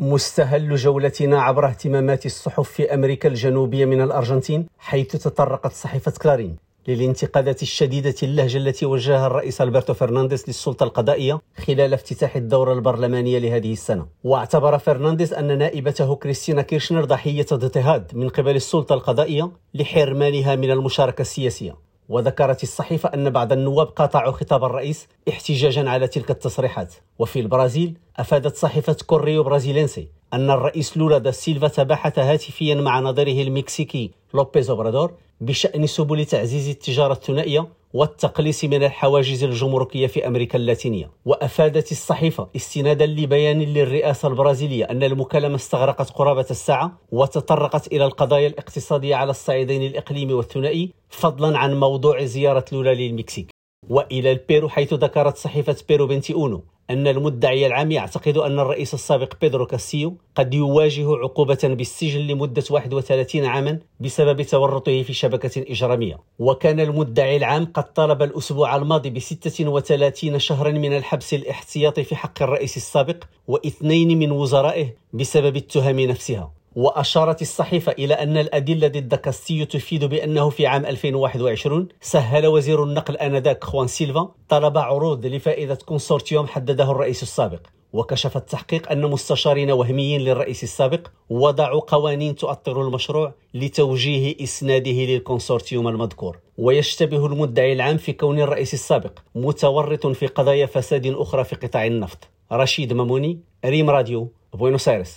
مستهل جولتنا عبر اهتمامات الصحف في أمريكا الجنوبية من الأرجنتين حيث تطرقت صحيفة كلارين للانتقادات الشديدة اللهجة التي وجهها الرئيس ألبرتو فرنانديز للسلطة القضائية خلال افتتاح الدورة البرلمانية لهذه السنة. واعتبر فرنانديز أن نائبته كريستينا كيرشنر ضحية اضطهاد من قبل السلطة القضائية لحرمانها من المشاركة السياسية. وذكرت الصحيفة أن بعض النواب قاطعوا خطاب الرئيس احتجاجا على تلك التصريحات. وفي البرازيل أفادت صحيفة كوريو برازيلينسي أن الرئيس لولا دا سيلفا تباحث هاتفيا مع نظيره المكسيكي لوبيز أوبرادور بشأن سبل تعزيز التجارة الثنائية والتقليص من الحواجز الجمركية في أمريكا اللاتينية. وأفادت الصحيفة استنادا لبيان للرئاسة البرازيلية أن المكالمة استغرقت قرابة الساعة وتطرقت إلى القضايا الاقتصادية على الصعيدين الإقليمي والثنائي فضلا عن موضوع زيارة لولا للمكسيك. وإلى البيرو حيث ذكرت صحيفة بيرو بنتي أونو أن المدعي العام يعتقد أن الرئيس السابق بيدرو كاستيو قد يواجه عقوبة بالسجن لمدة 31 عاما بسبب تورطه في شبكة إجرامية. وكان المدعي العام قد طالب الأسبوع الماضي ب 36 شهرا من الحبس الاحتياطي في حق الرئيس السابق واثنين من وزرائه بسبب التهم نفسها. وأشارت الصحيفة إلى أن الأدلة ضد كاستيو تفيد بأنه في عام 2021 سهل وزير النقل آنذاك خوان سيلفا طلب عروض لفائدة كونسورتيوم حدده الرئيس السابق وكشف التحقيق أن مستشارين وهميين للرئيس السابق وضعوا قوانين تؤطر المشروع لتوجيه إسناده للكونسورتيوم المذكور. ويشتبه المدعي العام في كون الرئيس السابق متورط في قضايا فساد أخرى في قطاع النفط. رشيد ماموني ريم راديو بوينوس آيرس.